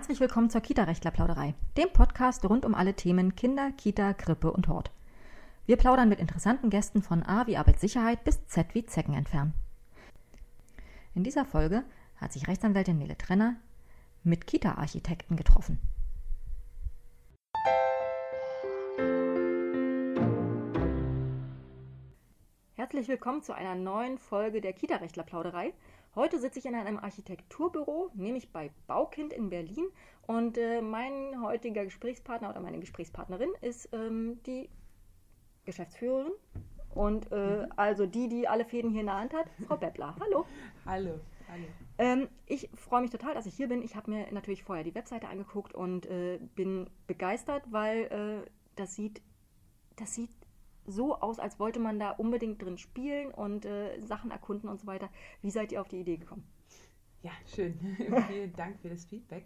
Herzlich willkommen zur Kita-Rechtler-Plauderei, dem Podcast rund um alle Themen Kinder, Kita, Krippe und Hort. Wir plaudern mit interessanten Gästen von A wie Arbeitssicherheit bis Z wie Zecken entfernen. In dieser Folge hat sich Rechtsanwältin Nele Trenner mit Kita-Architekten getroffen. Herzlich willkommen zu einer neuen Folge der Kita-Rechtler-Plauderei. Heute sitze ich in einem Architekturbüro, nämlich bei Baukind in Berlin. Und äh, mein heutiger Gesprächspartner oder meine Gesprächspartnerin ist ähm, die Geschäftsführerin und äh, mhm. also die, die alle Fäden hier in der Hand hat, Frau Beppler. Hallo. Hallo. Hallo. Ähm, ich freue mich total, dass ich hier bin. Ich habe mir natürlich vorher die Webseite angeguckt und äh, bin begeistert, weil äh, das sieht, das sieht so aus, als wollte man da unbedingt drin spielen und äh, Sachen erkunden und so weiter. Wie seid ihr auf die Idee gekommen? Ja, schön. Vielen Dank für das Feedback.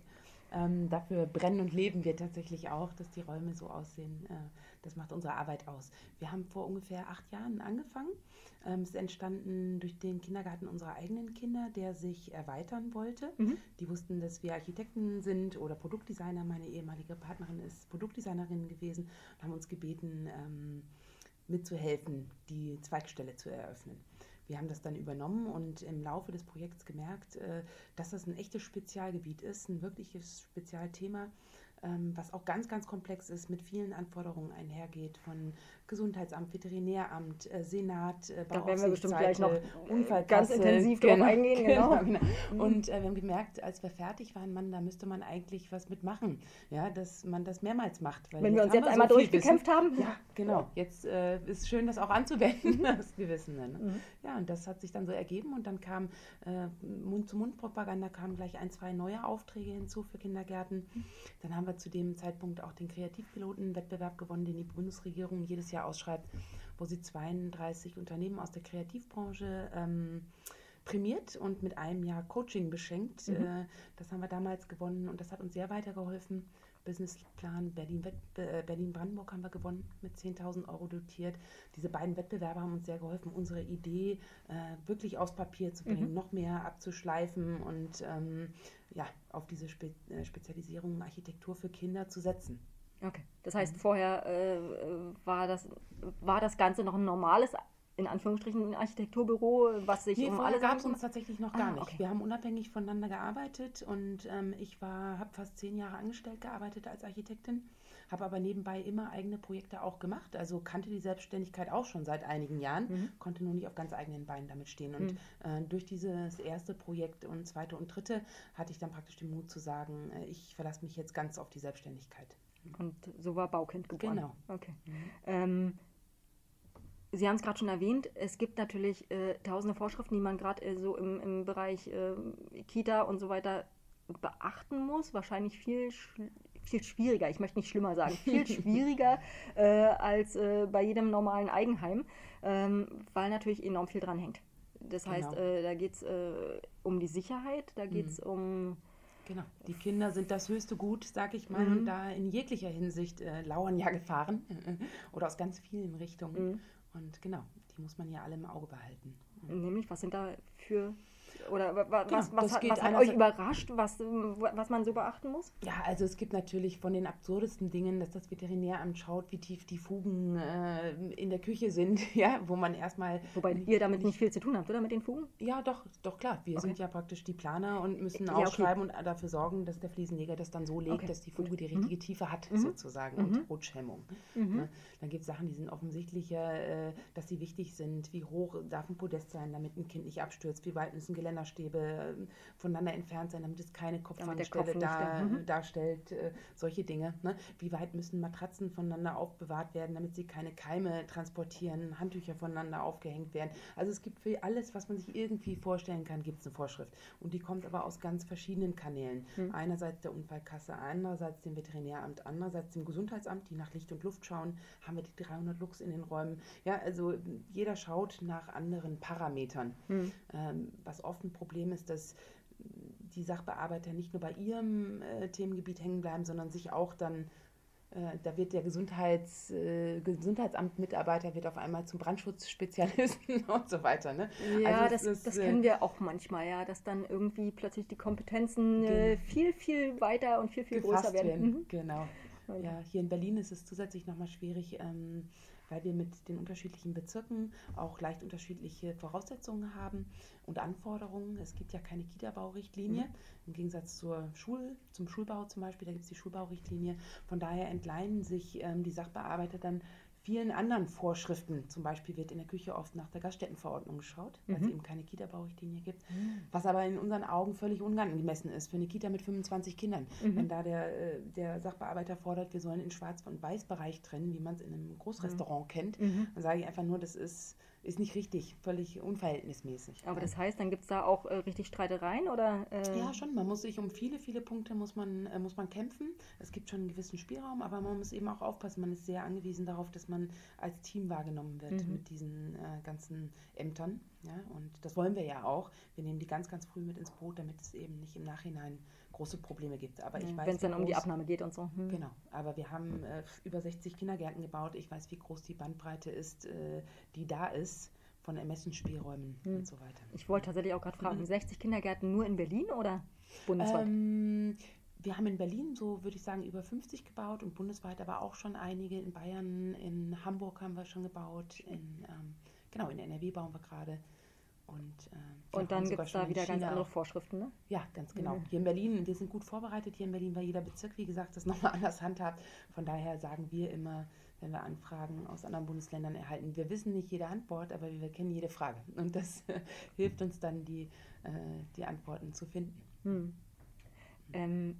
Ähm, dafür brennen und leben wir tatsächlich auch, dass die Räume so aussehen. Äh, das macht unsere Arbeit aus. Wir haben vor ungefähr acht Jahren angefangen. Ähm, es ist entstanden durch den Kindergarten unserer eigenen Kinder, der sich erweitern wollte. Mhm. Die wussten, dass wir Architekten sind oder Produktdesigner. Meine ehemalige Partnerin ist Produktdesignerin gewesen und haben uns gebeten, ähm, mitzuhelfen, die Zweigstelle zu eröffnen. Wir haben das dann übernommen und im Laufe des Projekts gemerkt, äh, dass das ein echtes Spezialgebiet ist, ein wirkliches Spezialthema, was auch ganz, ganz komplex ist, mit vielen Anforderungen einhergeht von Gesundheitsamt, Veterinäramt, äh, Senat, äh, Da werden wir bestimmt gleich noch ganz intensiv genau, drauf eingehen. Genau. genau. genau. Mhm. Und äh, wir haben gemerkt, als wir fertig waren, man, da müsste man eigentlich was mitmachen, ja, dass man das mehrmals macht. Wenn wir uns jetzt einmal so durchgekämpft haben. Ja, genau. Jetzt äh, ist schön, das auch anzuwenden, das Gewissen. Ne? Mhm. Ja, und das hat sich dann so ergeben und dann kam äh, Mund-zu-Mund-Propaganda, kamen gleich ein, zwei neue Aufträge hinzu für Kindergärten. Dann haben wir zu dem Zeitpunkt auch den Kreativpiloten-Wettbewerb gewonnen, den die Bundesregierung jedes Jahr ausschreibt, wo sie 32 Unternehmen aus der Kreativbranche ähm, prämiert und mit einem Jahr Coaching beschenkt. Mhm. Äh, das haben wir damals gewonnen und das hat uns sehr weitergeholfen. Businessplan äh, Berlin-Brandenburg haben wir gewonnen, mit 10.000 Euro dotiert. Diese beiden Wettbewerbe haben uns sehr geholfen, unsere Idee äh, wirklich aufs Papier zu bringen, mhm. noch mehr abzuschleifen und ähm, ja, auf diese Spe äh, Spezialisierung Architektur für Kinder zu setzen. Okay. Das heißt, mhm. vorher äh, war, das, war das Ganze noch ein normales in Anführungsstrichen ein Architekturbüro, was sich nee, um alles gab es uns tatsächlich noch gar ah, nicht. Okay. Wir haben unabhängig voneinander gearbeitet und ähm, ich war, habe fast zehn Jahre angestellt gearbeitet als Architektin, habe aber nebenbei immer eigene Projekte auch gemacht. Also kannte die Selbstständigkeit auch schon seit einigen Jahren, mhm. konnte nur nicht auf ganz eigenen Beinen damit stehen. Und mhm. äh, durch dieses erste Projekt und zweite und dritte hatte ich dann praktisch den Mut zu sagen, äh, ich verlasse mich jetzt ganz auf die Selbstständigkeit. Und so war Baukind geboren. Genau. Okay. Mhm. Ähm, Sie haben es gerade schon erwähnt, es gibt natürlich äh, tausende Vorschriften, die man gerade äh, so im, im Bereich äh, Kita und so weiter beachten muss. Wahrscheinlich viel, viel schwieriger, ich möchte nicht schlimmer sagen, viel schwieriger äh, als äh, bei jedem normalen Eigenheim, ähm, weil natürlich enorm viel dran hängt. Das heißt, genau. Äh, da geht es um die Sicherheit, da geht es mhm. um Genau, die Kinder sind das höchste Gut, sag ich mal, mhm. und da in jeglicher Hinsicht äh, lauern ja Gefahren oder aus ganz vielen Richtungen. Mhm. Und genau, die muss man ja alle im Auge behalten. Nämlich, was sind da für oder was, genau, was, was, was hat euch überrascht, was, was man so beachten muss? Ja, also es gibt natürlich von den absurdesten Dingen, dass das Veterinäramt schaut, wie tief die Fugen äh, in der Küche sind, ja, wo man erstmal. Wobei ihr damit nicht viel zu tun habt, oder mit den Fugen? Ja, doch, doch klar. Wir okay. sind ja praktisch die Planer und müssen ja, aufschreiben okay. und dafür sorgen, dass der Fliesenleger das dann so legt, okay. dass die Fuge die richtige mhm. Tiefe hat, mhm. sozusagen, mhm. und Rutschhemmung. Mhm. Ne? Dann gibt es Sachen, die sind offensichtlicher, äh, dass sie wichtig sind. Wie hoch darf ein Podest sein, damit ein Kind nicht abstürzt? Wie weit müssen Geländerstäbe ähm, voneinander entfernt sein, damit es keine Kopfwandstelle Kopf da, mhm. darstellt, äh, solche Dinge. Ne? Wie weit müssen Matratzen voneinander aufbewahrt werden, damit sie keine Keime transportieren, Handtücher voneinander aufgehängt werden. Also es gibt für alles, was man sich irgendwie vorstellen kann, gibt es eine Vorschrift. Und die kommt aber aus ganz verschiedenen Kanälen. Mhm. Einerseits der Unfallkasse, andererseits dem Veterinäramt, andererseits dem Gesundheitsamt, die nach Licht und Luft schauen, haben wir die 300 Lux in den Räumen. Ja, also jeder schaut nach anderen Parametern. Mhm. Ähm, was oft ein Problem ist, dass die Sachbearbeiter nicht nur bei ihrem äh, Themengebiet hängen bleiben, sondern sich auch dann äh, da wird der Gesundheits, äh, Gesundheitsamtmitarbeiter wird auf einmal zum Brandschutzspezialisten und so weiter. Ne? Ja, also das, ist, das kennen wir auch manchmal, ja, dass dann irgendwie plötzlich die Kompetenzen äh, viel, viel weiter und viel, viel größer werden. werden. Mhm. Genau. Ja, hier in Berlin ist es zusätzlich nochmal schwierig. Ähm, weil wir mit den unterschiedlichen Bezirken auch leicht unterschiedliche Voraussetzungen haben und Anforderungen. Es gibt ja keine Kita-Baurichtlinie, mhm. im Gegensatz zur Schul, zum Schulbau zum Beispiel, da gibt es die Schulbaurichtlinie. Von daher entleihen sich ähm, die Sachbearbeiter dann vielen anderen Vorschriften. Zum Beispiel wird in der Küche oft nach der Gaststättenverordnung geschaut, weil mhm. es eben keine Kita-Baurichtlinie gibt. Mhm. Was aber in unseren Augen völlig unangemessen ist für eine Kita mit 25 Kindern. Mhm. Wenn da der, äh, der Sachbearbeiter fordert, wir sollen in Schwarz- und Weißbereich trennen, wie man es in einem Großrestaurant mhm. kennt, mhm. dann sage ich einfach nur, das ist ist nicht richtig, völlig unverhältnismäßig. Aber das heißt, dann gibt es da auch äh, richtig Streitereien oder? Äh ja, schon. Man muss sich um viele, viele Punkte muss man, äh, muss man kämpfen. Es gibt schon einen gewissen Spielraum, aber man muss eben auch aufpassen. Man ist sehr angewiesen darauf, dass man als Team wahrgenommen wird mhm. mit diesen äh, ganzen Ämtern. Ja? Und das wollen wir ja auch. Wir nehmen die ganz, ganz früh mit ins Boot, damit es eben nicht im Nachhinein große Probleme gibt. Aber ich weiß, wenn es dann um die Abnahme geht und so. Hm. Genau. Aber wir haben äh, über 60 Kindergärten gebaut. Ich weiß, wie groß die Bandbreite ist, äh, die da ist von Ermessensspielräumen hm. und so weiter. Ich wollte tatsächlich auch gerade fragen, mhm. 60 Kindergärten nur in Berlin oder bundesweit? Ähm, wir haben in Berlin so, würde ich sagen, über 50 gebaut und bundesweit aber auch schon einige. In Bayern, in Hamburg haben wir schon gebaut, in, ähm, genau, in NRW bauen wir gerade. Und, äh, und dann gibt es da wieder ganz andere Vorschriften, ne? Ja, ganz genau. Mhm. Hier in Berlin, wir sind gut vorbereitet hier in Berlin, weil jeder Bezirk, wie gesagt, das nochmal anders handhabt. Von daher sagen wir immer, wenn wir Anfragen aus anderen Bundesländern erhalten, wir wissen nicht jede Antwort, aber wir kennen jede Frage. Und das hilft uns dann, die, äh, die Antworten zu finden. Mhm. Ähm,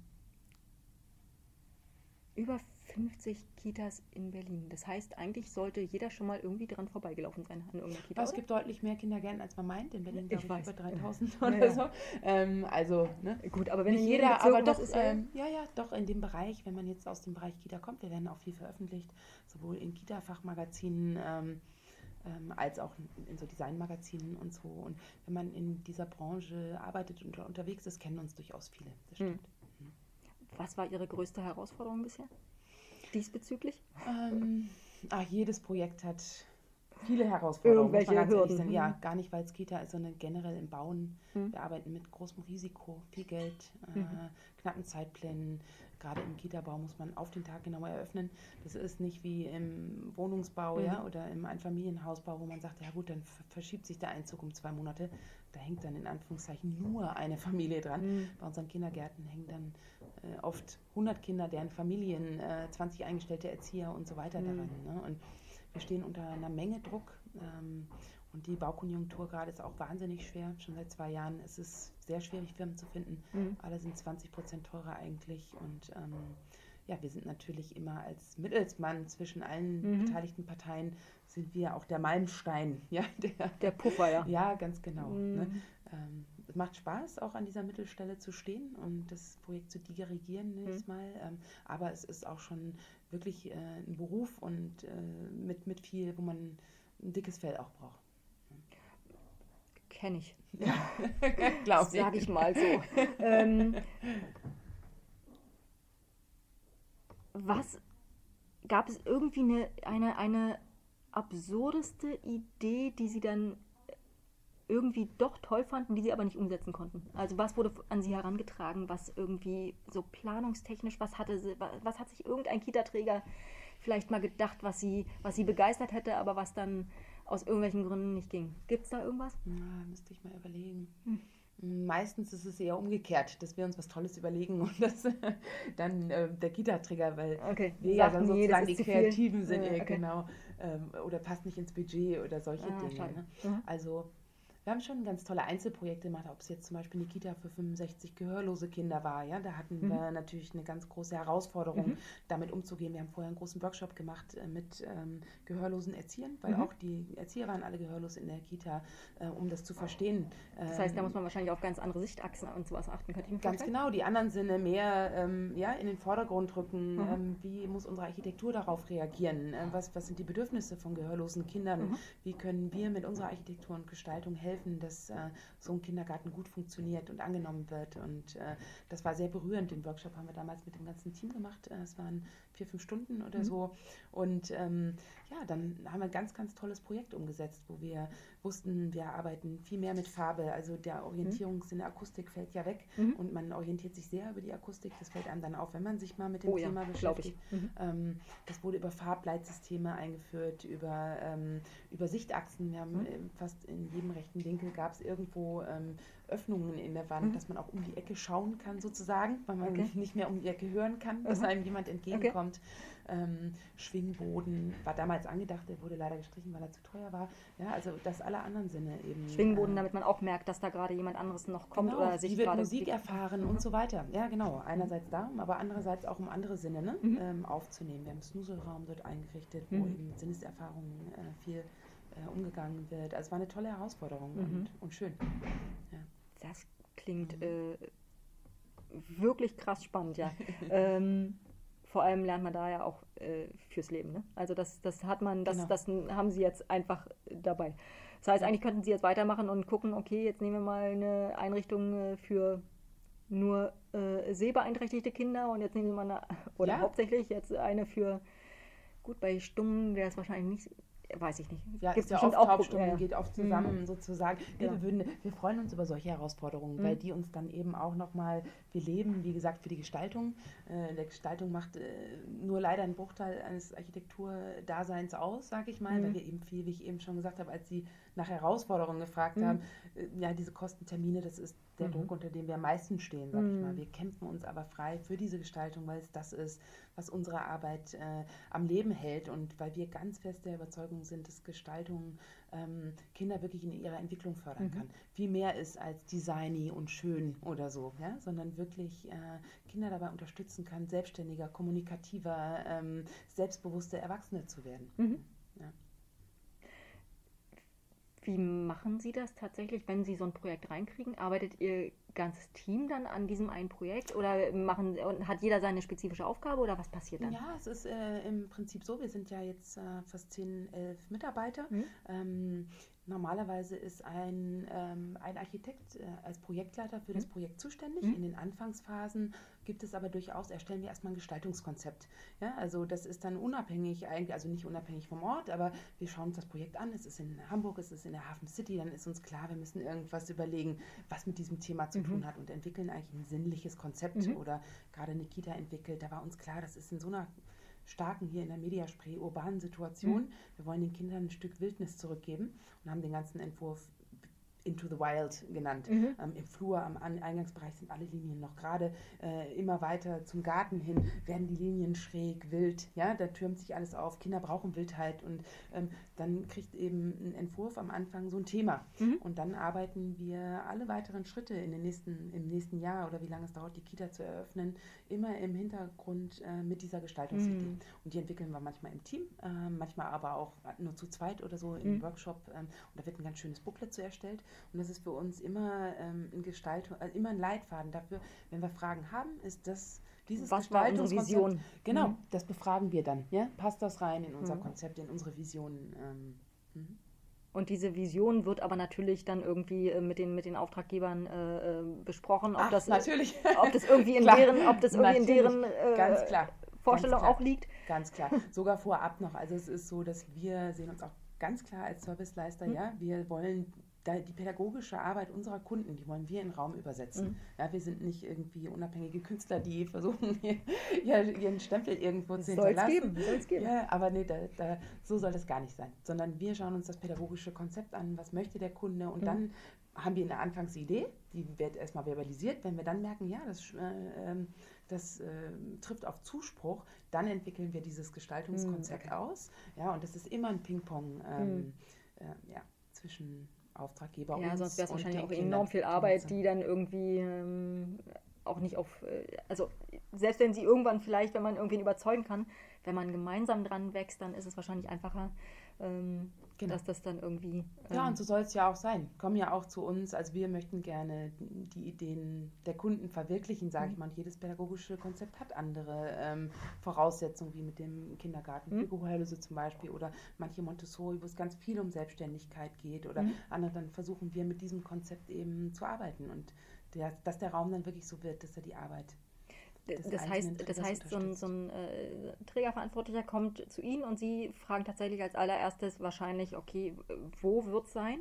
über 50 Kitas in Berlin. Das heißt, eigentlich sollte jeder schon mal irgendwie dran vorbeigelaufen sein an irgendeiner Kita. es gibt deutlich mehr Kindergärten, als man meint. In Berlin ich, ich weiß. über 3000 ja. oder ja. so. Ähm, also, ne? Gut, aber wenn jeder, aber doch, ist, ähm, ja, ja, doch in dem Bereich, wenn man jetzt aus dem Bereich Kita kommt, wir werden auch viel veröffentlicht, sowohl in Kita-Fachmagazinen, ähm, ähm, als auch in so Designmagazinen und so. Und wenn man in dieser Branche arbeitet und unterwegs ist, kennen uns durchaus viele. Das hm. stimmt. Hm. Was war Ihre größte Herausforderung bisher? Diesbezüglich? Ähm, ach, jedes Projekt hat viele Herausforderungen. Irgendwelche Hürden. Ja, gar nicht, weil es Kita ist, sondern generell im Bauen. Mhm. Wir arbeiten mit großem Risiko, viel Geld, äh, mhm. knappen Zeitplänen. Gerade im Kita-Bau muss man auf den Tag genau eröffnen. Das ist nicht wie im Wohnungsbau mhm. ja, oder im Einfamilienhausbau, wo man sagt, ja gut, dann verschiebt sich der Einzug um zwei Monate. Da hängt dann in Anführungszeichen nur eine Familie dran. Mhm. Bei unseren Kindergärten hängen dann äh, oft 100 Kinder, deren Familien, äh, 20 eingestellte Erzieher und so weiter mhm. daran. Ne? Und wir stehen unter einer Menge Druck. Ähm, und die Baukonjunktur gerade ist auch wahnsinnig schwer. Schon seit zwei Jahren ist es sehr schwierig, Firmen zu finden. Mhm. Alle sind 20 Prozent teurer eigentlich. Und ähm, ja, wir sind natürlich immer als Mittelsmann zwischen allen mhm. beteiligten Parteien sind wir auch der Malmstein. Ja, der, der Puffer, ja. Ja, ganz genau. Mhm. Ne? Ähm, es macht Spaß, auch an dieser Mittelstelle zu stehen und das Projekt zu dirigieren nächstes mhm. Mal. Ähm, aber es ist auch schon wirklich äh, ein Beruf und äh, mit, mit viel, wo man ein dickes Fell auch braucht. Kenne ich. Ja, glaube ich. Sag ich mal so. ähm, was gab es irgendwie eine, eine, eine absurdeste Idee, die Sie dann irgendwie doch toll fanden, die sie aber nicht umsetzen konnten. Also was wurde an sie herangetragen, was irgendwie so planungstechnisch, was hatte sie, was hat sich irgendein Kita-Träger vielleicht mal gedacht, was sie, was sie begeistert hätte, aber was dann aus irgendwelchen Gründen nicht ging. Gibt es da irgendwas? Na, müsste ich mal überlegen. Hm. Meistens ist es eher umgekehrt, dass wir uns was Tolles überlegen und das dann äh, der Kita-Träger, weil okay. wir ja dann sozusagen die Kreativen sind, ja, okay. genau, ähm, oder passt nicht ins Budget oder solche ah, Dinge. Ne? Mhm. Also wir haben schon ganz tolle Einzelprojekte gemacht, ob es jetzt zum Beispiel eine Kita für 65 gehörlose Kinder war. Ja, da hatten mhm. wir natürlich eine ganz große Herausforderung, mhm. damit umzugehen. Wir haben vorher einen großen Workshop gemacht äh, mit ähm, gehörlosen Erziehern, weil mhm. auch die Erzieher waren alle gehörlos in der Kita, äh, um das zu verstehen. Das heißt, da ähm, muss man wahrscheinlich auf ganz andere Sichtachsen und sowas achten, könnte ich mir Ganz genau, die anderen Sinne mehr ähm, ja, in den Vordergrund rücken. Mhm. Ähm, wie muss unsere Architektur darauf reagieren? Äh, was, was sind die Bedürfnisse von gehörlosen Kindern? Mhm. Wie können wir mit unserer Architektur und Gestaltung helfen? Helfen, dass äh, so ein Kindergarten gut funktioniert und angenommen wird. Und äh, das war sehr berührend. Den Workshop haben wir damals mit dem ganzen Team gemacht. Äh, es waren vier, fünf Stunden oder mhm. so. Und ähm, ja, dann haben wir ein ganz, ganz tolles Projekt umgesetzt, wo wir wussten, wir arbeiten viel mehr mit Farbe. Also der mhm. Orientierungssinn der Akustik fällt ja weg mhm. und man orientiert sich sehr über die Akustik. Das fällt einem dann auf, wenn man sich mal mit dem oh, Thema ja, beschäftigt. Mhm. Ähm, das wurde über Farbleitsysteme eingeführt, über, ähm, über Sichtachsen. Wir haben mhm. Äh, fast in jedem rechten Winkel gab es irgendwo ähm, Öffnungen in der Wand, mhm. dass man auch um die Ecke schauen kann sozusagen, weil man okay. nicht mehr um die Ecke hören kann, dass mhm. einem jemand entgegenkommt. Okay. Ähm, Schwingboden war damals angedacht, der wurde leider gestrichen, weil er zu teuer war. Ja, also das alle anderen Sinne eben. Schwingboden, äh, damit man auch merkt, dass da gerade jemand anderes noch kommt genau, oder sich wird Musik erfahren mhm. und so weiter. Ja, genau. Einerseits darum, aber andererseits auch um andere Sinne ne, mhm. ähm, aufzunehmen. Wir haben einen Snuselraum dort eingerichtet, wo mhm. eben Sinneserfahrungen äh, viel äh, umgegangen wird. Also es war eine tolle Herausforderung mhm. und, und, schön. Ja. Das klingt mhm. äh, wirklich krass spannend, ja. ähm, vor allem lernt man da ja auch äh, fürs Leben. Ne? Also das, das hat man, das, genau. das haben sie jetzt einfach dabei. Das heißt, eigentlich könnten sie jetzt weitermachen und gucken, okay, jetzt nehmen wir mal eine Einrichtung äh, für nur äh, sehbeeinträchtigte Kinder und jetzt nehmen wir mal eine, oder ja. hauptsächlich jetzt eine für, gut, bei Stummen wäre es wahrscheinlich nicht weiß ich nicht. Ja, Gibt's ist ja oft auch Taubstummen, ja. geht oft zusammen mhm. sozusagen. Ja. wir, würden, wir freuen uns über solche Herausforderungen, mhm. weil die uns dann eben auch nochmal, wir leben, wie gesagt, für die Gestaltung. Äh, der Gestaltung macht äh, nur leider einen Bruchteil eines Architekturdaseins aus, sage ich mal, mhm. weil wir eben viel, wie ich eben schon gesagt habe, als Sie nach Herausforderungen gefragt mhm. haben, äh, ja, diese Kostentermine, das ist der mhm. Druck, unter dem wir am meisten stehen, sage ich mal. Mhm. Wir kämpfen uns aber frei für diese Gestaltung, weil es das ist, was unsere Arbeit äh, am Leben hält und weil wir ganz fest der Überzeugung sind, dass Gestaltung ähm, Kinder wirklich in ihrer Entwicklung fördern mhm. kann. Viel mehr ist als designy und schön oder so, ja? sondern wirklich äh, Kinder dabei unterstützen kann, selbstständiger, kommunikativer, ähm, selbstbewusste Erwachsene zu werden. Mhm. Ja. Wie machen Sie das tatsächlich, wenn Sie so ein Projekt reinkriegen? Arbeitet Ihr ganzes Team dann an diesem einen Projekt oder machen, hat jeder seine spezifische Aufgabe oder was passiert dann? Ja, es ist äh, im Prinzip so, wir sind ja jetzt äh, fast 10, 11 Mitarbeiter. Mhm. Ähm, Normalerweise ist ein, ähm, ein Architekt äh, als Projektleiter für mhm. das Projekt zuständig. Mhm. In den Anfangsphasen gibt es aber durchaus, erstellen wir erstmal ein Gestaltungskonzept. Ja, also das ist dann unabhängig, eigentlich, also nicht unabhängig vom Ort, aber wir schauen uns das Projekt an. Es ist in Hamburg, es ist in der Hafen City, dann ist uns klar, wir müssen irgendwas überlegen, was mit diesem Thema zu mhm. tun hat und entwickeln eigentlich ein sinnliches Konzept. Mhm. Oder gerade Nikita entwickelt, da war uns klar, das ist in so einer starken hier in der Mediaspray urbanen Situation. Mhm. Wir wollen den Kindern ein Stück Wildnis zurückgeben und haben den ganzen Entwurf Into the Wild genannt. Mhm. Ähm, Im Flur, am Eingangsbereich sind alle Linien noch gerade. Äh, immer weiter zum Garten hin werden die Linien schräg, wild. Ja, da türmt sich alles auf. Kinder brauchen Wildheit und ähm, dann kriegt eben ein Entwurf am Anfang so ein Thema. Mhm. Und dann arbeiten wir alle weiteren Schritte in den nächsten, im nächsten Jahr oder wie lange es dauert, die Kita zu eröffnen, immer im Hintergrund äh, mit dieser Gestaltungsidee. Mhm. Und die entwickeln wir manchmal im Team, äh, manchmal aber auch nur zu zweit oder so im mhm. Workshop. Ähm, und da wird ein ganz schönes Booklet zu erstellt. Und das ist für uns immer ähm, ein Gestaltung, also immer ein Leitfaden dafür, wenn wir Fragen haben, ist das dieses Was war unsere Vision? Genau, mhm. das befragen wir dann. Ja? Passt das rein in unser mhm. Konzept, in unsere Vision? Ähm, mhm. und diese Vision wird aber natürlich dann irgendwie äh, mit, den, mit den Auftraggebern äh, äh besprochen, ob Ach, das natürlich. ob das irgendwie in deren, ob das irgendwie in deren äh, Vorstellung auch liegt. Ganz klar. Sogar vorab noch. Also es ist so, dass wir sehen uns auch ganz klar als Serviceleister, mhm. ja. Wir wollen die pädagogische Arbeit unserer Kunden, die wollen wir in Raum übersetzen. Mhm. Ja, wir sind nicht irgendwie unabhängige Künstler, die versuchen, ihren Stempel irgendwo zu hinterlassen. Geben, soll's geben. Ja, aber nee, da, da, so soll das gar nicht sein. Sondern wir schauen uns das pädagogische Konzept an, was möchte der Kunde und mhm. dann haben wir eine Anfangsidee, die wird erstmal verbalisiert. Wenn wir dann merken, ja, das, äh, ähm, das äh, trifft auf Zuspruch, dann entwickeln wir dieses Gestaltungskonzept mhm, okay. aus. Ja, und das ist immer ein Ping-Pong ähm, mhm. äh, ja, zwischen Auftraggeber Ja, sonst wäre es wahrscheinlich auch enorm viel Arbeit, die dann irgendwie ähm, auch nicht auf, äh, also selbst wenn sie irgendwann vielleicht, wenn man irgendwen überzeugen kann, wenn man gemeinsam dran wächst, dann ist es wahrscheinlich einfacher, ähm, genau. dass das dann irgendwie. Ähm, ja, und so soll es ja auch sein. Kommen ja auch zu uns. Also wir möchten gerne die Ideen der Kunden verwirklichen, sage mhm. ich mal. Und jedes pädagogische Konzept hat andere ähm, Voraussetzungen, wie mit dem Kindergarten, mhm. Hygienehäuser zum Beispiel oder manche Montessori, wo es ganz viel um Selbstständigkeit geht oder mhm. andere. Dann versuchen wir mit diesem Konzept eben zu arbeiten und der, dass der Raum dann wirklich so wird, dass er die Arbeit das, das heißt, das heißt so ein, so ein äh, Trägerverantwortlicher kommt zu Ihnen und Sie fragen tatsächlich als allererstes wahrscheinlich, okay, wo wird es sein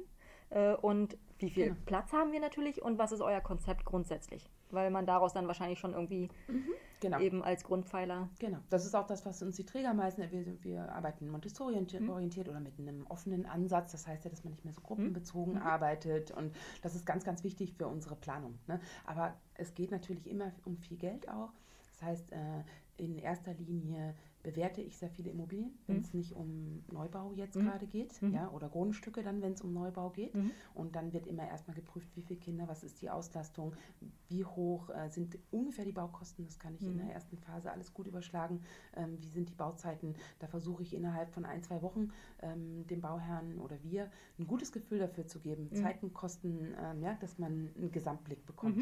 äh, und wie viel genau. Platz haben wir natürlich und was ist euer Konzept grundsätzlich? Weil man daraus dann wahrscheinlich schon irgendwie mhm, genau. eben als Grundpfeiler. Genau, das ist auch das, was uns die Träger meisten, wir, wir arbeiten Montessori mhm. orientiert oder mit einem offenen Ansatz. Das heißt ja, dass man nicht mehr so gruppenbezogen mhm. arbeitet und das ist ganz, ganz wichtig für unsere Planung. Ne? Aber es geht natürlich immer um viel Geld auch. Das heißt, äh, in erster Linie bewerte ich sehr viele Immobilien, wenn es mhm. nicht um Neubau jetzt mhm. gerade geht, mhm. ja, oder Grundstücke dann, wenn es um Neubau geht. Mhm. Und dann wird immer erstmal geprüft, wie viele Kinder, was ist die Auslastung, wie hoch äh, sind ungefähr die Baukosten, das kann ich in der mhm. ersten Phase alles gut überschlagen, ähm, wie sind die Bauzeiten. Da versuche ich innerhalb von ein, zwei Wochen ähm, dem Bauherrn oder wir ein gutes Gefühl dafür zu geben, mhm. Zeiten, Kosten, ähm, ja, dass man einen Gesamtblick bekommt.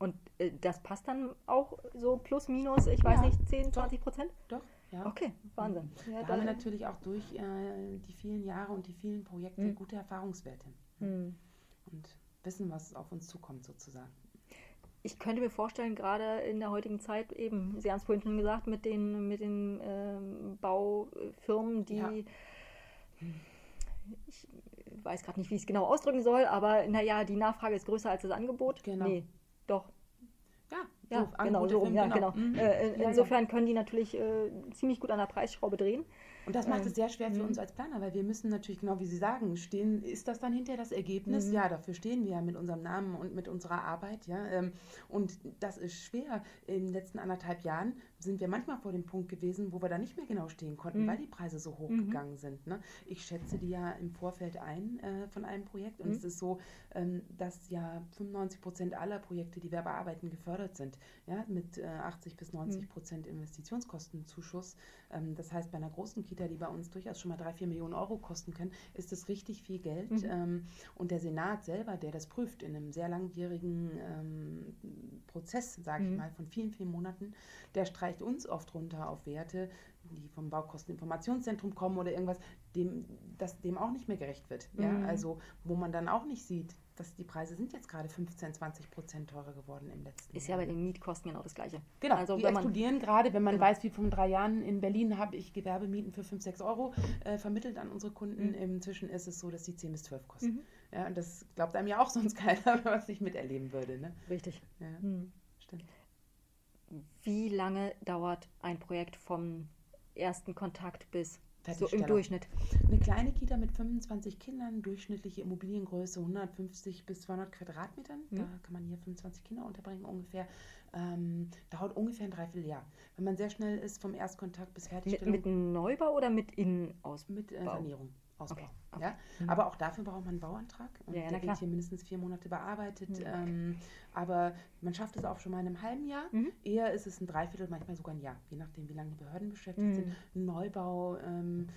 Und äh, das passt dann auch so plus minus, ich weiß ja, nicht, 10, 20 Prozent? Doch, ja. Okay, Wahnsinn. Ja, da haben wir natürlich auch durch äh, die vielen Jahre und die vielen Projekte mhm. gute Erfahrungswerte. Mhm. Und wissen, was auf uns zukommt sozusagen. Ich könnte mir vorstellen, gerade in der heutigen Zeit, eben, Sie haben es vorhin schon gesagt, mit den, mit den ähm, Baufirmen, die ja. ich weiß gerade nicht, wie ich es genau ausdrücken soll, aber naja, die Nachfrage ist größer als das Angebot. Genau. Nee, doch. Ja, ja so genau, so rum, ja, genau. genau. Mhm. Äh, insofern können die natürlich äh, ziemlich gut an der Preisschraube drehen. Und das macht es sehr schwer für mhm. uns als Planer, weil wir müssen natürlich, genau wie Sie sagen, stehen, ist das dann hinterher das Ergebnis? Mhm. Ja, dafür stehen wir ja mit unserem Namen und mit unserer Arbeit. Ja, ähm, und das ist schwer. In den letzten anderthalb Jahren sind wir manchmal vor dem Punkt gewesen, wo wir da nicht mehr genau stehen konnten, mhm. weil die Preise so hoch mhm. gegangen sind. Ne? Ich schätze die ja im Vorfeld ein äh, von einem Projekt und mhm. es ist so, ähm, dass ja 95 Prozent aller Projekte, die wir bearbeiten, gefördert sind, ja, mit äh, 80 bis 90 mhm. Prozent Investitionskostenzuschuss. Ähm, das heißt, bei einer großen Kita, die bei uns durchaus schon mal drei, vier Millionen Euro kosten können, ist das richtig viel Geld. Mhm. Ähm, und der Senat selber, der das prüft in einem sehr langwierigen ähm, Prozess, sage ich mhm. mal, von vielen, vielen Monaten, der streicht uns oft runter auf Werte, die vom Baukosteninformationszentrum kommen oder irgendwas, dem, das dem auch nicht mehr gerecht wird. Mhm. Ja? Also wo man dann auch nicht sieht, dass die Preise sind jetzt gerade 15, 20 Prozent teurer geworden im letzten Ist Jahr. ja bei den Mietkosten genau das Gleiche. Genau, also die explodieren gerade, wenn man genau. weiß, wie vor drei Jahren in Berlin habe ich Gewerbemieten für 5, 6 Euro äh, vermittelt an unsere Kunden. Mhm. Inzwischen ist es so, dass die 10 bis 12 kosten. Mhm. Ja, und das glaubt einem ja auch sonst keiner, was ich miterleben würde. Ne? Richtig. Ja, mhm. Wie lange dauert ein Projekt vom ersten Kontakt bis so im Durchschnitt. Eine kleine Kita mit 25 Kindern, durchschnittliche Immobiliengröße 150 bis 200 Quadratmetern. Mhm. Da kann man hier 25 Kinder unterbringen ungefähr. Ähm, dauert ungefähr ein Dreivierteljahr. Wenn man sehr schnell ist, vom Erstkontakt bis Fertigstellung. Mit, mit Neubau oder mit Innenausbau? Mit äh, Sanierung. Ausbau. Okay. Okay. Ja? Mhm. Aber auch dafür braucht man einen Bauantrag. Und ja, ja, der wird hier mindestens vier Monate bearbeitet. Mhm. Ähm, aber man schafft es auch schon mal in einem halben Jahr. Mhm. Eher ist es ein Dreiviertel, manchmal sogar ein Jahr, je nachdem, wie lange die Behörden beschäftigt mhm. sind. Ein Neubau, ähm,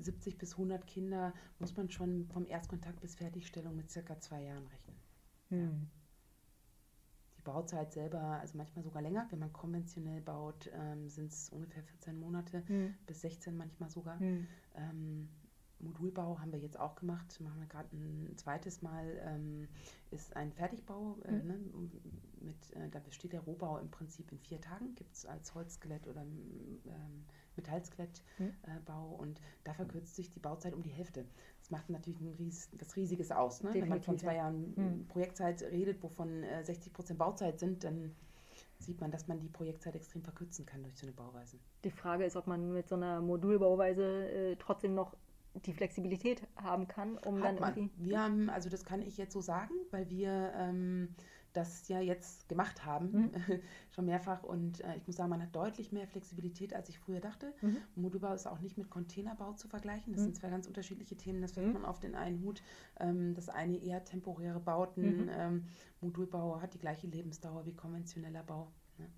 70 bis 100 Kinder, muss man schon vom Erstkontakt bis Fertigstellung mit circa zwei Jahren rechnen. Ja. Mhm. Die Bauzeit selber, also manchmal sogar länger. Wenn man konventionell baut, ähm, sind es ungefähr 14 Monate mhm. bis 16 manchmal sogar. Ähm, Modulbau haben wir jetzt auch gemacht, machen wir gerade ein zweites Mal, ähm, ist ein Fertigbau, äh, mhm. ne, mit, äh, da besteht der Rohbau im Prinzip in vier Tagen, gibt es als Holzskelett oder ähm, Metallskelettbau mhm. äh, und da verkürzt sich die Bauzeit um die Hälfte. Das macht natürlich ein ries was Riesiges aus. Ne? Wenn man von zwei Jahren mhm. Projektzeit redet, wovon äh, 60 Prozent Bauzeit sind, dann sieht man, dass man die Projektzeit extrem verkürzen kann durch so eine Bauweise. Die Frage ist, ob man mit so einer Modulbauweise äh, trotzdem noch die Flexibilität haben kann, um Hat dann man. irgendwie. Wir haben, also das kann ich jetzt so sagen, weil wir ähm, das ja jetzt gemacht haben, mhm. schon mehrfach. Und äh, ich muss sagen, man hat deutlich mehr Flexibilität, als ich früher dachte. Mhm. Modulbau ist auch nicht mit Containerbau zu vergleichen. Das mhm. sind zwei ganz unterschiedliche Themen. Das fällt mhm. man auf den einen Hut. Ähm, das eine eher temporäre Bauten. Mhm. Ähm, Modulbau hat die gleiche Lebensdauer wie konventioneller Bau. Ne?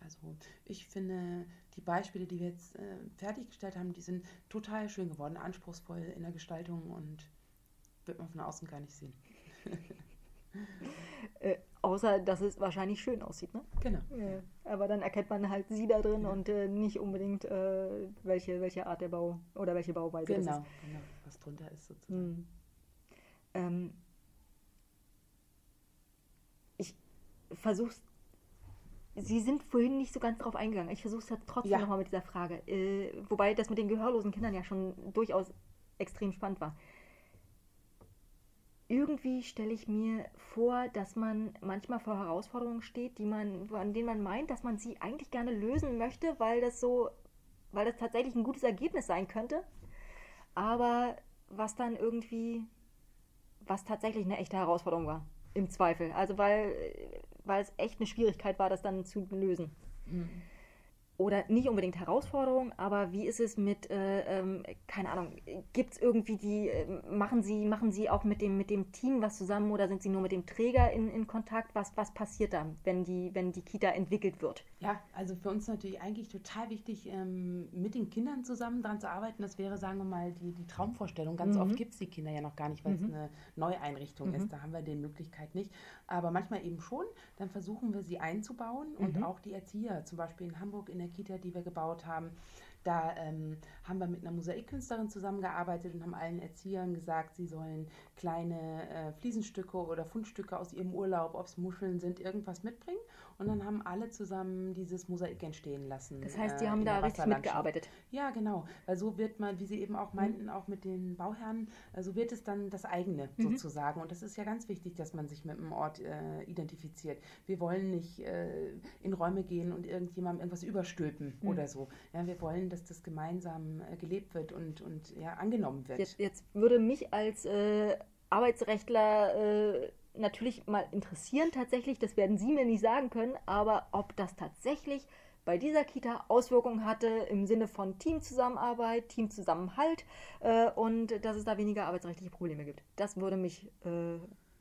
Also ich finde, die Beispiele, die wir jetzt äh, fertiggestellt haben, die sind total schön geworden, anspruchsvoll in der Gestaltung und wird man von außen gar nicht sehen. äh, außer, dass es wahrscheinlich schön aussieht, ne? Genau. Ja. Aber dann erkennt man halt sie da drin ja. und äh, nicht unbedingt, äh, welche, welche Art der Bau oder welche Bauweise genau, das ist. Genau, was drunter ist sozusagen. Hm. Ähm, ich versuche Sie sind vorhin nicht so ganz drauf eingegangen. Ich versuche es jetzt trotzdem ja. nochmal mit dieser Frage. Äh, wobei das mit den gehörlosen Kindern ja schon durchaus extrem spannend war. Irgendwie stelle ich mir vor, dass man manchmal vor Herausforderungen steht, die man, an denen man meint, dass man sie eigentlich gerne lösen möchte, weil das so, weil das tatsächlich ein gutes Ergebnis sein könnte. Aber was dann irgendwie, was tatsächlich eine echte Herausforderung war. Im Zweifel. Also weil weil es echt eine Schwierigkeit war, das dann zu lösen. Mhm oder nicht unbedingt Herausforderung, aber wie ist es mit, äh, ähm, keine Ahnung, gibt es irgendwie die, äh, machen Sie, machen Sie auch mit dem, mit dem Team was zusammen oder sind Sie nur mit dem Träger in, in Kontakt? Was, was passiert da, wenn die, wenn die Kita entwickelt wird? Ja, also für uns natürlich eigentlich total wichtig, ähm, mit den Kindern zusammen daran zu arbeiten. Das wäre, sagen wir mal, die, die Traumvorstellung. Ganz mhm. oft gibt es die Kinder ja noch gar nicht, weil es mhm. eine Neueinrichtung mhm. ist. Da haben wir die Möglichkeit nicht. Aber manchmal eben schon. Dann versuchen wir sie einzubauen und mhm. auch die Erzieher, zum Beispiel in Hamburg in der Kita, die wir gebaut haben. Da ähm, haben wir mit einer Mosaikkünstlerin zusammengearbeitet und haben allen Erziehern gesagt, sie sollen kleine äh, Fliesenstücke oder Fundstücke aus ihrem Urlaub, ob es Muscheln sind, irgendwas mitbringen. Und dann haben alle zusammen dieses Mosaik entstehen lassen. Das heißt, die äh, haben da richtig mitgearbeitet. Ja, genau. Weil so wird man, wie Sie eben auch meinten, mhm. auch mit den Bauherren, äh, so wird es dann das eigene mhm. sozusagen. Und das ist ja ganz wichtig, dass man sich mit dem Ort äh, identifiziert. Wir wollen nicht äh, in Räume gehen und irgendjemandem irgendwas überstülpen mhm. oder so. Ja, wir wollen, dass das gemeinsam äh, gelebt wird und, und ja, angenommen wird. Jetzt, jetzt würde mich als äh, Arbeitsrechtler natürlich mal interessieren tatsächlich, das werden Sie mir nicht sagen können, aber ob das tatsächlich bei dieser Kita Auswirkungen hatte im Sinne von Teamzusammenarbeit, Teamzusammenhalt äh, und dass es da weniger arbeitsrechtliche Probleme gibt. Das würde mich äh,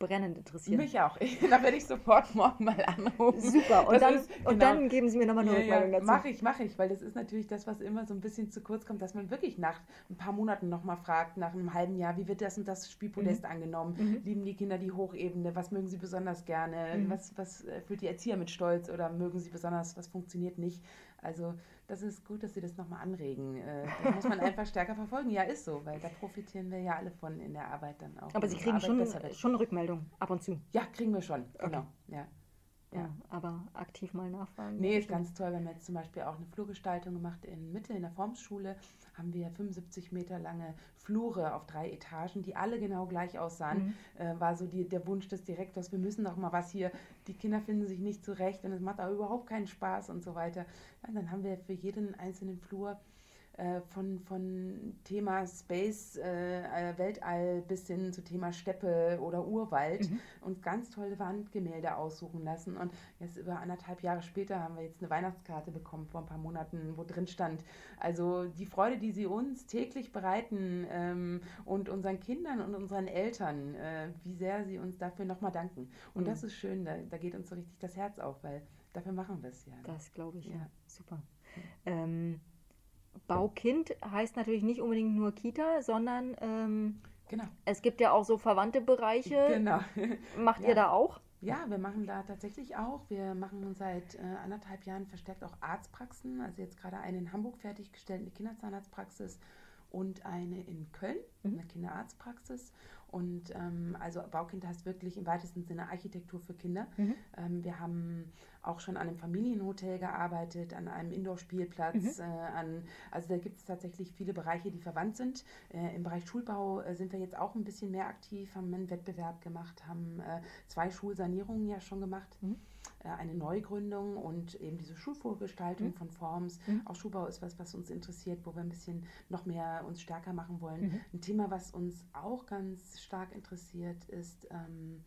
brennend interessieren. Mich auch. da werde ich sofort morgen mal anrufen. Super. Und, dann, ist, genau, und dann geben Sie mir nochmal eine ja, Rückmeldung ja, dazu. Mache ich, mache ich, weil das ist natürlich das, was immer so ein bisschen zu kurz kommt, dass man wirklich nach ein paar Monaten nochmal fragt, nach einem halben Jahr, wie wird das und das Spielpodest mhm. angenommen? Mhm. Lieben die Kinder die Hochebene? Was mögen sie besonders gerne? Mhm. Was, was äh, fühlt die Erzieher mit Stolz oder mögen sie besonders, was funktioniert nicht? Also das ist gut, dass Sie das nochmal anregen. Äh, das muss man einfach stärker verfolgen. Ja, ist so, weil da profitieren wir ja alle von in der Arbeit dann auch. Aber Sie kriegen schon, schon Rückmeldung ab und zu. Ja, kriegen wir schon, genau. Okay. Ja. Ja. aber aktiv mal nachfragen. Nee, ist ganz toll. Wir haben jetzt zum Beispiel auch eine Flurgestaltung gemacht in Mitte in der Formsschule. Haben wir 75 Meter lange Flure auf drei Etagen, die alle genau gleich aussahen. Mhm. Äh, war so die, der Wunsch des Direktors, wir müssen doch mal was hier. Die Kinder finden sich nicht zurecht und es macht auch überhaupt keinen Spaß und so weiter. Ja, dann haben wir für jeden einzelnen Flur äh, von, von Thema Space, äh, Weltall bis hin zu Thema Steppe oder Urwald mhm. und ganz tolle Wandgemälde aussuchen lassen. Und jetzt über anderthalb Jahre später haben wir jetzt eine Weihnachtskarte bekommen vor ein paar Monaten, wo drin stand, also die Freude, die sie uns täglich bereiten ähm, und unseren Kindern und unseren Eltern, äh, wie sehr sie uns dafür nochmal danken. Und mhm. das ist schön, da, da geht uns so richtig das Herz auf, weil dafür machen wir es ja. Das glaube ich, ja. ja. Super. Ähm, Baukind heißt natürlich nicht unbedingt nur Kita, sondern ähm, genau. es gibt ja auch so verwandte Bereiche. Genau. Macht ja. ihr da auch? Ja, wir machen da tatsächlich auch. Wir machen seit äh, anderthalb Jahren verstärkt auch Arztpraxen. Also jetzt gerade eine in Hamburg fertiggestellte Kinderzahnarztpraxis und eine in Köln, mhm. eine Kinderarztpraxis. Und ähm, also Baukind heißt wirklich im weitesten Sinne Architektur für Kinder. Mhm. Ähm, wir haben auch schon an einem Familienhotel gearbeitet, an einem Indoor-Spielplatz. Mhm. Äh, an, also da gibt es tatsächlich viele Bereiche, die verwandt sind. Äh, Im Bereich Schulbau äh, sind wir jetzt auch ein bisschen mehr aktiv, haben einen Wettbewerb gemacht, haben äh, zwei Schulsanierungen ja schon gemacht. Mhm eine Neugründung und eben diese Schulvorgestaltung mhm. von Forms. Mhm. Auch Schulbau ist was, was uns interessiert, wo wir ein bisschen noch mehr uns stärker machen wollen. Mhm. Ein Thema, was uns auch ganz stark interessiert, ist ähm,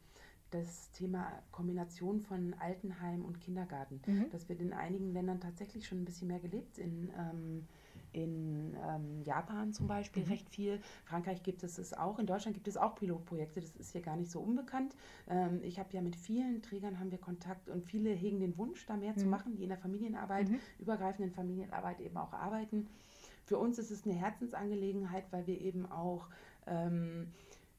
das Thema Kombination von Altenheim und Kindergarten. Mhm. Das wird in einigen Ländern tatsächlich schon ein bisschen mehr gelebt. In, ähm, in ähm, Japan zum Beispiel mhm. recht viel. Frankreich gibt es es auch. In Deutschland gibt es auch Pilotprojekte. Das ist hier gar nicht so unbekannt. Ähm, ich habe ja mit vielen Trägern haben wir Kontakt und viele hegen den Wunsch, da mehr mhm. zu machen, die in der Familienarbeit, mhm. übergreifenden Familienarbeit eben auch arbeiten. Für uns ist es eine Herzensangelegenheit, weil wir eben auch ähm,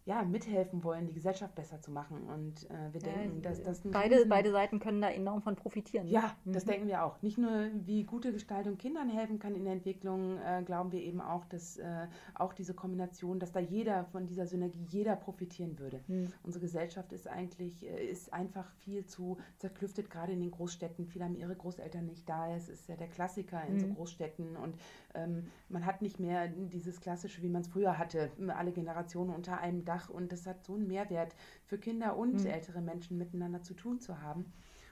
ja, mithelfen wollen, die Gesellschaft besser zu machen. Und äh, wir ja, denken, dass das beide, riesen... beide Seiten können da enorm von profitieren. Ja, mhm. das denken wir auch. Nicht nur, wie gute Gestaltung Kindern helfen kann in der Entwicklung, äh, glauben wir eben auch, dass äh, auch diese Kombination, dass da jeder von dieser Synergie, jeder profitieren würde. Mhm. Unsere Gesellschaft ist eigentlich, äh, ist einfach viel zu zerklüftet, gerade in den Großstädten. Viele haben ihre Großeltern nicht da. Es ist ja der Klassiker in mhm. so Großstädten. Und ähm, man hat nicht mehr dieses Klassische, wie man es früher hatte, alle Generationen unter einem Dach und das hat so einen Mehrwert für Kinder und mhm. ältere Menschen miteinander zu tun zu haben.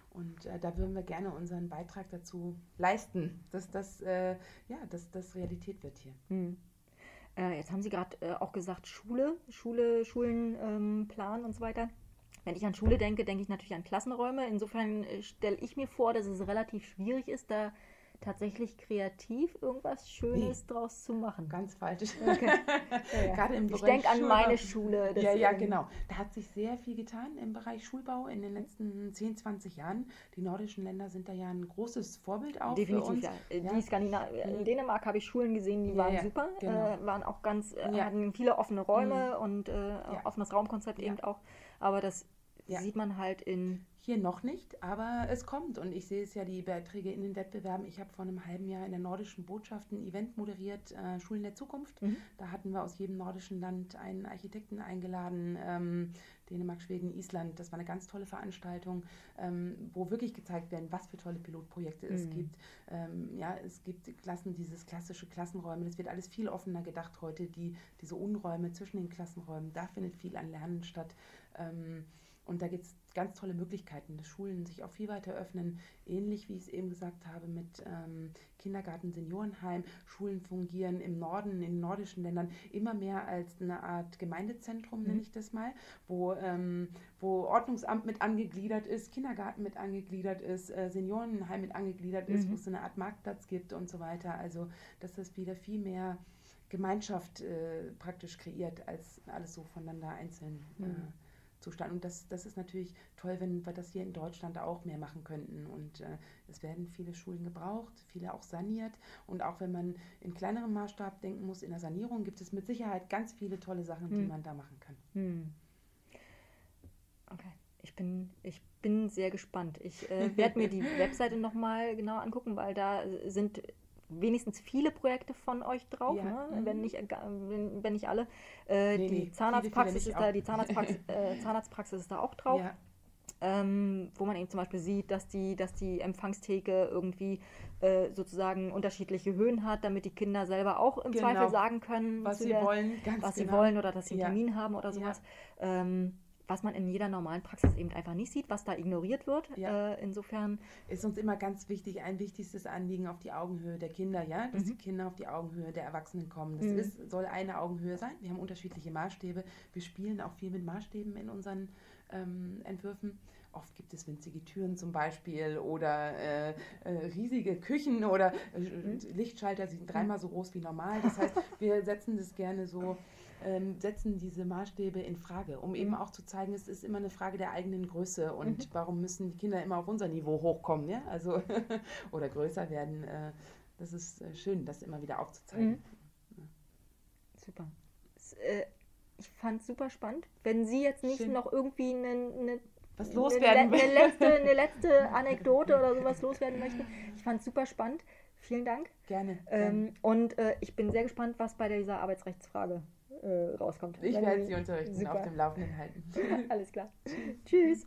Und äh, da würden wir gerne unseren Beitrag dazu leisten, dass das, äh, ja, dass das Realität wird hier. Mhm. Äh, jetzt haben Sie gerade äh, auch gesagt, Schule, Schule, Schulenplan ähm, und so weiter. Wenn ich an Schule denke, denke ich natürlich an Klassenräume. Insofern äh, stelle ich mir vor, dass es relativ schwierig ist, da tatsächlich kreativ irgendwas Schönes nee, draus zu machen. Ganz falsch. Okay. Ja, ja. Gerade im ich denke an meine Schule. Ja, ja, genau. Da hat sich sehr viel getan im Bereich Schulbau in den letzten 10, 20 Jahren. Die nordischen Länder sind da ja ein großes Vorbild auch Definitiv, für uns. ja. Die Skandinavier in Dänemark habe ich Schulen gesehen, die waren super, genau. äh, waren auch ganz, äh, hatten viele offene Räume mhm. und äh, offenes Raumkonzept eben auch. Aber das sieht man halt in hier noch nicht, aber es kommt und ich sehe es ja die Beiträge in den Wettbewerben. Ich habe vor einem halben Jahr in der nordischen Botschaft ein Event moderiert, äh, Schulen der Zukunft. Mhm. Da hatten wir aus jedem nordischen Land einen Architekten eingeladen, ähm, Dänemark, Schweden, Island. Das war eine ganz tolle Veranstaltung, ähm, wo wirklich gezeigt werden, was für tolle Pilotprojekte mhm. es gibt. Ähm, ja, es gibt Klassen, dieses klassische Klassenräume. Das wird alles viel offener gedacht heute. Die, diese Unräume zwischen den Klassenräumen, da findet viel an Lernen statt. Und da gibt es ganz tolle Möglichkeiten, dass Schulen sich auch viel weiter öffnen, ähnlich wie ich es eben gesagt habe mit ähm, Kindergarten, Seniorenheim. Schulen fungieren im Norden, in nordischen Ländern immer mehr als eine Art Gemeindezentrum, mhm. nenne ich das mal, wo, ähm, wo Ordnungsamt mit angegliedert ist, Kindergarten mit angegliedert ist, äh, Seniorenheim mit angegliedert ist, mhm. wo es eine Art Marktplatz gibt und so weiter. Also, dass das wieder viel mehr Gemeinschaft äh, praktisch kreiert, als alles so voneinander einzeln. Äh, mhm. Zustand. Und das, das ist natürlich toll, wenn wir das hier in Deutschland auch mehr machen könnten. Und äh, es werden viele Schulen gebraucht, viele auch saniert. Und auch wenn man in kleinerem Maßstab denken muss, in der Sanierung gibt es mit Sicherheit ganz viele tolle Sachen, hm. die man da machen kann. Hm. Okay. Ich bin, ich bin sehr gespannt. Ich äh, werde mir die Webseite nochmal genau angucken, weil da sind wenigstens viele Projekte von euch drauf, ja. ne? wenn, nicht, äh, wenn, wenn nicht alle. Äh, nee, die nee, Zahnarztpraxis ist da, die Zahnarztpraxis, äh, Zahnarztpraxis ist da auch drauf. Ja. Ähm, wo man eben zum Beispiel sieht, dass die, dass die Empfangstheke irgendwie äh, sozusagen unterschiedliche Höhen hat, damit die Kinder selber auch im genau. Zweifel sagen können, was sie der, wollen, was genau. sie wollen oder dass sie einen ja. Termin haben oder sowas. Ähm, was man in jeder normalen Praxis eben einfach nicht sieht, was da ignoriert wird. Ja. Äh, insofern ist uns immer ganz wichtig, ein wichtigstes Anliegen auf die Augenhöhe der Kinder, ja, dass mhm. die Kinder auf die Augenhöhe der Erwachsenen kommen. Das mhm. ist, soll eine Augenhöhe sein. Wir haben unterschiedliche Maßstäbe. Wir spielen auch viel mit Maßstäben in unseren ähm, Entwürfen. Oft gibt es winzige Türen zum Beispiel oder äh, äh, riesige Küchen oder äh, mhm. Lichtschalter, die sind dreimal so groß wie normal. Das heißt, wir setzen das gerne so ähm, setzen diese Maßstäbe in Frage, um eben mhm. auch zu zeigen, es ist immer eine Frage der eigenen Größe und mhm. warum müssen die Kinder immer auf unser Niveau hochkommen, ja? Also oder größer werden. Äh, das ist äh, schön, das immer wieder aufzuzeigen. Mhm. Ja. Super. Das, äh, ich fand es super spannend. Wenn Sie jetzt nicht schön. noch irgendwie eine, eine was loswerden eine, eine, letzte, eine letzte Anekdote oder sowas loswerden möchten. Ich fand es super spannend. Vielen Dank. Gerne. Ähm, und äh, ich bin sehr gespannt, was bei dieser Arbeitsrechtsfrage äh, rauskommt. Ich werde Sie unterrichten, Super. auf dem Laufenden halten. Alles klar. Tschüss.